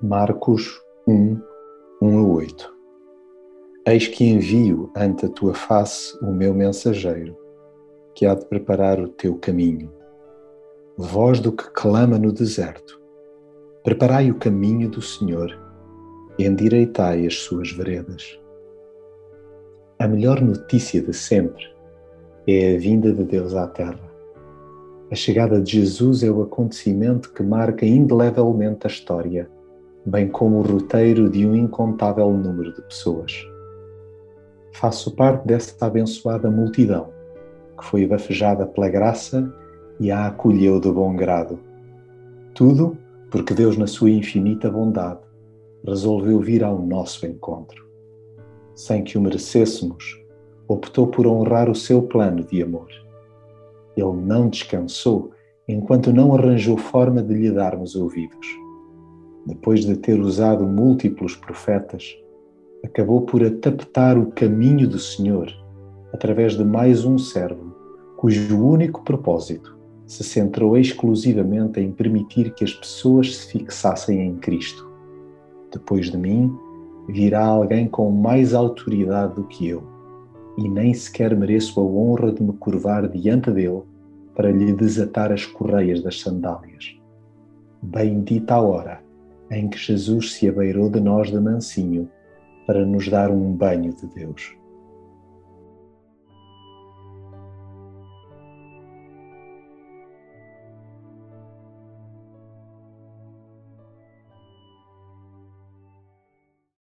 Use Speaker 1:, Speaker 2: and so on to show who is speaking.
Speaker 1: Marcos 1, 1 a 8 Eis que envio ante a tua face o meu mensageiro, que há de preparar o teu caminho. Voz do que clama no deserto, preparai o caminho do Senhor endireitai as suas veredas. A melhor notícia de sempre é a vinda de Deus à Terra. A chegada de Jesus é o acontecimento que marca indelevelmente a história bem como o roteiro de um incontável número de pessoas. Faço parte dessa abençoada multidão que foi bafejada pela graça e a acolheu de bom grado. Tudo porque Deus, na sua infinita bondade, resolveu vir ao nosso encontro. Sem que o merecêssemos, optou por honrar o seu plano de amor. Ele não descansou enquanto não arranjou forma de lhe darmos ouvidos depois de ter usado múltiplos profetas, acabou por atapetar o caminho do Senhor através de mais um servo, cujo único propósito se centrou exclusivamente em permitir que as pessoas se fixassem em Cristo. Depois de mim, virá alguém com mais autoridade do que eu, e nem sequer mereço a honra de me curvar diante dele para lhe desatar as correias das sandálias. Bendita a hora em que Jesus se abeirou de nós de mansinho para nos dar um banho de Deus.